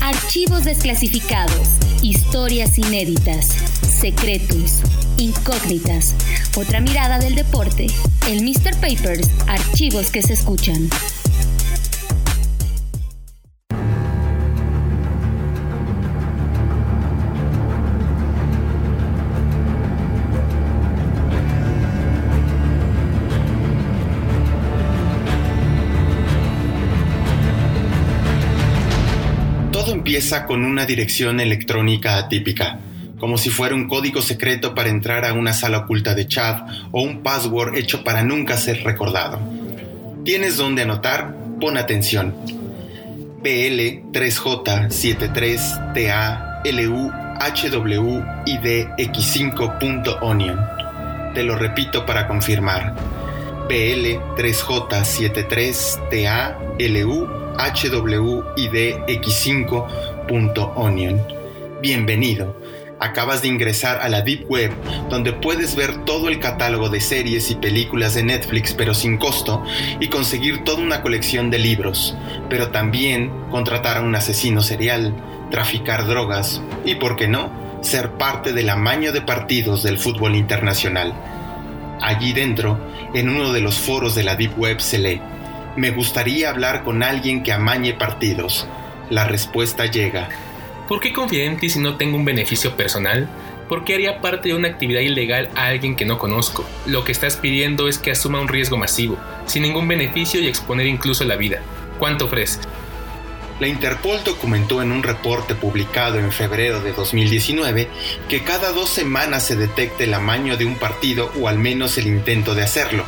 Archivos desclasificados, historias inéditas, secretos, incógnitas, otra mirada del deporte, el Mr. Papers, archivos que se escuchan. Empieza con una dirección electrónica atípica, como si fuera un código secreto para entrar a una sala oculta de chat o un password hecho para nunca ser recordado. ¿Tienes dónde anotar? Pon atención. BL3J73TALUHWIDX5.onion. Te lo repito para confirmar. BL3J73TALU hwidx5.onion. Bienvenido. Acabas de ingresar a la Deep Web, donde puedes ver todo el catálogo de series y películas de Netflix, pero sin costo, y conseguir toda una colección de libros, pero también contratar a un asesino serial, traficar drogas y, por qué no, ser parte del amaño de partidos del fútbol internacional. Allí dentro, en uno de los foros de la Deep Web se lee, me gustaría hablar con alguien que amañe partidos. La respuesta llega. ¿Por qué confiar en ti si no tengo un beneficio personal? ¿Por qué haría parte de una actividad ilegal a alguien que no conozco? Lo que estás pidiendo es que asuma un riesgo masivo, sin ningún beneficio y exponer incluso la vida. ¿Cuánto ofreces? La Interpol documentó en un reporte publicado en febrero de 2019 que cada dos semanas se detecta el amaño de un partido o al menos el intento de hacerlo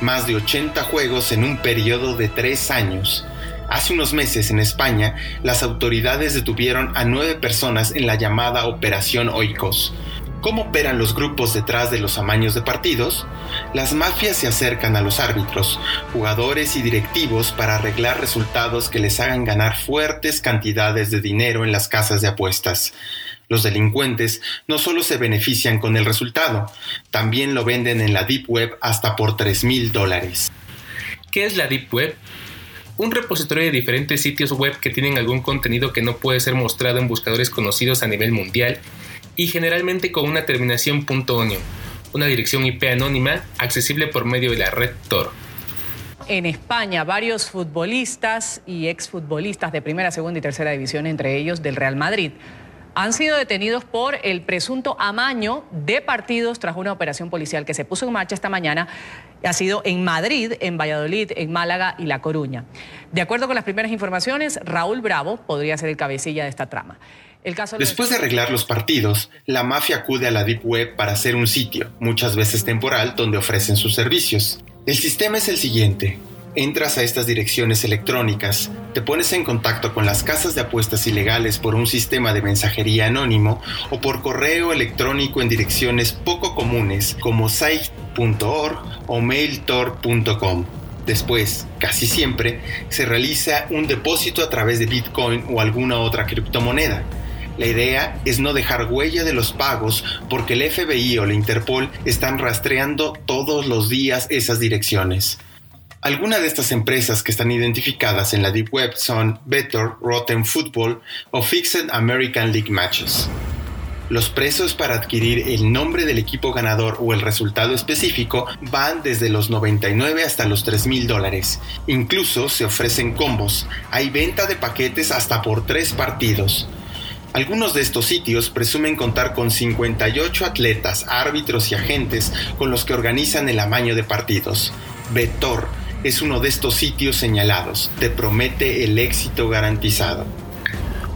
más de 80 juegos en un periodo de tres años. Hace unos meses en España, las autoridades detuvieron a nueve personas en la llamada Operación Oikos. ¿Cómo operan los grupos detrás de los amaños de partidos? Las mafias se acercan a los árbitros, jugadores y directivos para arreglar resultados que les hagan ganar fuertes cantidades de dinero en las casas de apuestas. Los delincuentes no solo se benefician con el resultado, también lo venden en la Deep Web hasta por 3 mil dólares. ¿Qué es la Deep Web? Un repositorio de diferentes sitios web que tienen algún contenido que no puede ser mostrado en buscadores conocidos a nivel mundial y generalmente con una terminación .onion, una dirección IP anónima accesible por medio de la red Tor en España varios futbolistas y exfutbolistas de primera, segunda y tercera división, entre ellos del Real Madrid, han sido detenidos por el presunto amaño de partidos tras una operación policial que se puso en marcha esta mañana. Ha sido en Madrid, en Valladolid, en Málaga y La Coruña. De acuerdo con las primeras informaciones, Raúl Bravo podría ser el cabecilla de esta trama. Después de arreglar los partidos, la mafia acude a la Deep Web para hacer un sitio, muchas veces temporal, donde ofrecen sus servicios. El sistema es el siguiente entras a estas direcciones electrónicas, te pones en contacto con las casas de apuestas ilegales por un sistema de mensajería anónimo o por correo electrónico en direcciones poco comunes como site.org o mailtor.com. Después, casi siempre, se realiza un depósito a través de Bitcoin o alguna otra criptomoneda. La idea es no dejar huella de los pagos porque el FBI o la Interpol están rastreando todos los días esas direcciones. Algunas de estas empresas que están identificadas en la Deep Web son Better, Rotten Football o Fixed American League Matches. Los precios para adquirir el nombre del equipo ganador o el resultado específico van desde los 99 hasta los 3 mil dólares. Incluso se ofrecen combos. Hay venta de paquetes hasta por tres partidos. Algunos de estos sitios presumen contar con 58 atletas, árbitros y agentes con los que organizan el amaño de partidos. Betor es uno de estos sitios señalados. Te promete el éxito garantizado.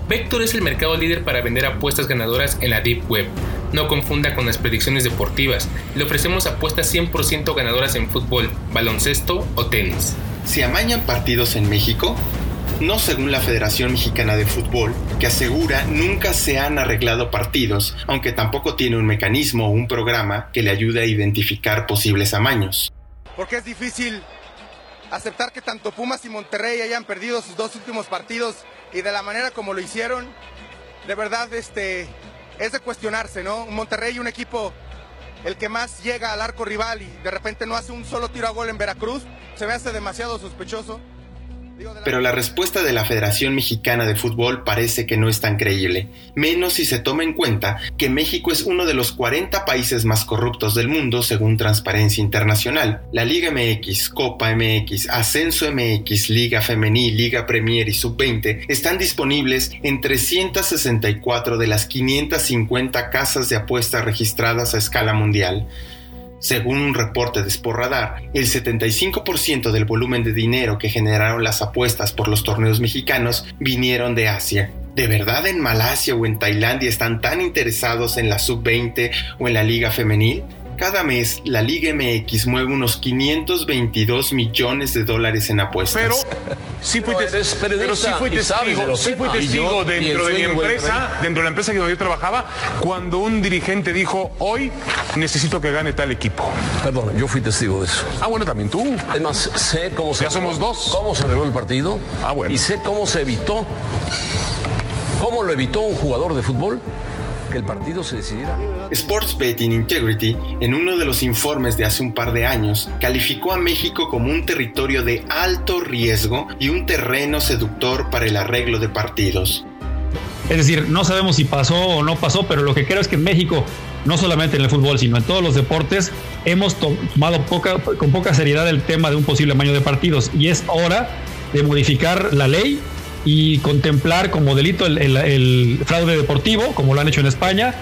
Vector es el mercado líder para vender apuestas ganadoras en la Deep Web. No confunda con las predicciones deportivas. Le ofrecemos apuestas 100% ganadoras en fútbol, baloncesto o tenis. ¿Se amañan partidos en México? No según la Federación Mexicana de Fútbol, que asegura nunca se han arreglado partidos, aunque tampoco tiene un mecanismo o un programa que le ayude a identificar posibles amaños. Porque es difícil aceptar que tanto Pumas y Monterrey hayan perdido sus dos últimos partidos y de la manera como lo hicieron, de verdad este, es de cuestionarse, ¿no? Monterrey, un equipo el que más llega al arco rival y de repente no hace un solo tiro a gol en Veracruz, se me hace demasiado sospechoso. Pero la respuesta de la Federación Mexicana de Fútbol parece que no es tan creíble, menos si se toma en cuenta que México es uno de los 40 países más corruptos del mundo según Transparencia Internacional. La Liga MX, Copa MX, Ascenso MX, Liga Femenil, Liga Premier y Sub-20 están disponibles en 364 de las 550 casas de apuestas registradas a escala mundial. Según un reporte de Sporradar, el 75% del volumen de dinero que generaron las apuestas por los torneos mexicanos vinieron de Asia. ¿De verdad en Malasia o en Tailandia están tan interesados en la sub-20 o en la liga femenil? Cada mes, la Liga MX mueve unos 522 millones de dólares en apuestas. Pero sí fui, pero sí fui testigo, sí fui testigo dentro de mi empresa, dentro de la empresa donde yo trabajaba, cuando un dirigente dijo, hoy necesito que gane tal equipo. Perdón, yo fui testigo de eso. Ah, bueno, también tú. Es más, sé cómo se... Ya somos dos. Cómo se arregló el partido. Ah, bueno. Y sé cómo se evitó. ¿Cómo lo evitó un jugador de fútbol? Que el partido se decidiera. Sports Betting Integrity, en uno de los informes de hace un par de años, calificó a México como un territorio de alto riesgo y un terreno seductor para el arreglo de partidos. Es decir, no sabemos si pasó o no pasó, pero lo que creo es que en México, no solamente en el fútbol, sino en todos los deportes, hemos tomado poca, con poca seriedad el tema de un posible amaño de partidos y es hora de modificar la ley y contemplar como delito el, fraude deportivo, como lo han hecho en España.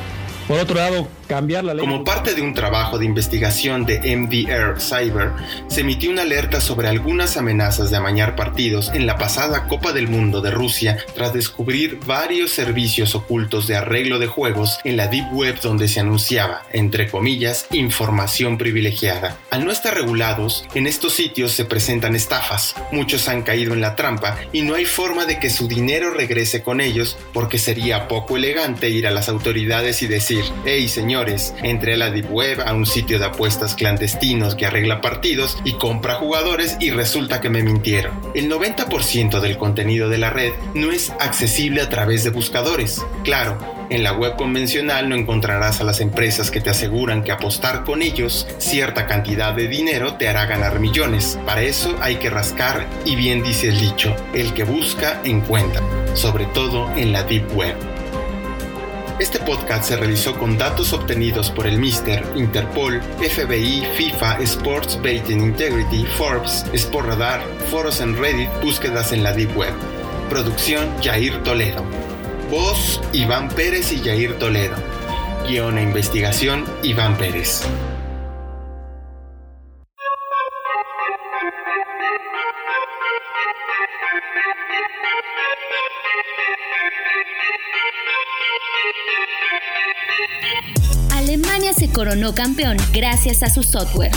Por otro lado, cambiar la ley. Como parte de un trabajo de investigación de MDR Cyber, se emitió una alerta sobre algunas amenazas de amañar partidos en la pasada Copa del Mundo de Rusia tras descubrir varios servicios ocultos de arreglo de juegos en la Deep Web donde se anunciaba, entre comillas, información privilegiada. Al no estar regulados, en estos sitios se presentan estafas. Muchos han caído en la trampa y no hay forma de que su dinero regrese con ellos porque sería poco elegante ir a las autoridades y decir, hey señor, entré a la Deep Web, a un sitio de apuestas clandestinos que arregla partidos y compra jugadores y resulta que me mintieron. El 90% del contenido de la red no es accesible a través de buscadores. Claro, en la web convencional no encontrarás a las empresas que te aseguran que apostar con ellos cierta cantidad de dinero te hará ganar millones. Para eso hay que rascar y bien dice el dicho, el que busca encuentra, sobre todo en la Deep Web. Este podcast se realizó con datos obtenidos por el Mister, Interpol, FBI, FIFA, Sports Betting Integrity, Forbes, Sport Radar, foros en Reddit, búsquedas en la Deep Web. Producción Jair Toledo. Voz Iván Pérez y Jair Toledo. Guión e investigación Iván Pérez. Coronó campeón gracias a su software.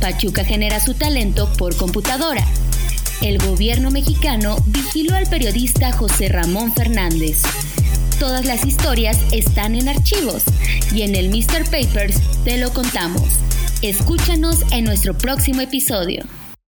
Pachuca genera su talento por computadora. El gobierno mexicano vigiló al periodista José Ramón Fernández. Todas las historias están en archivos y en el Mr. Papers te lo contamos. Escúchanos en nuestro próximo episodio.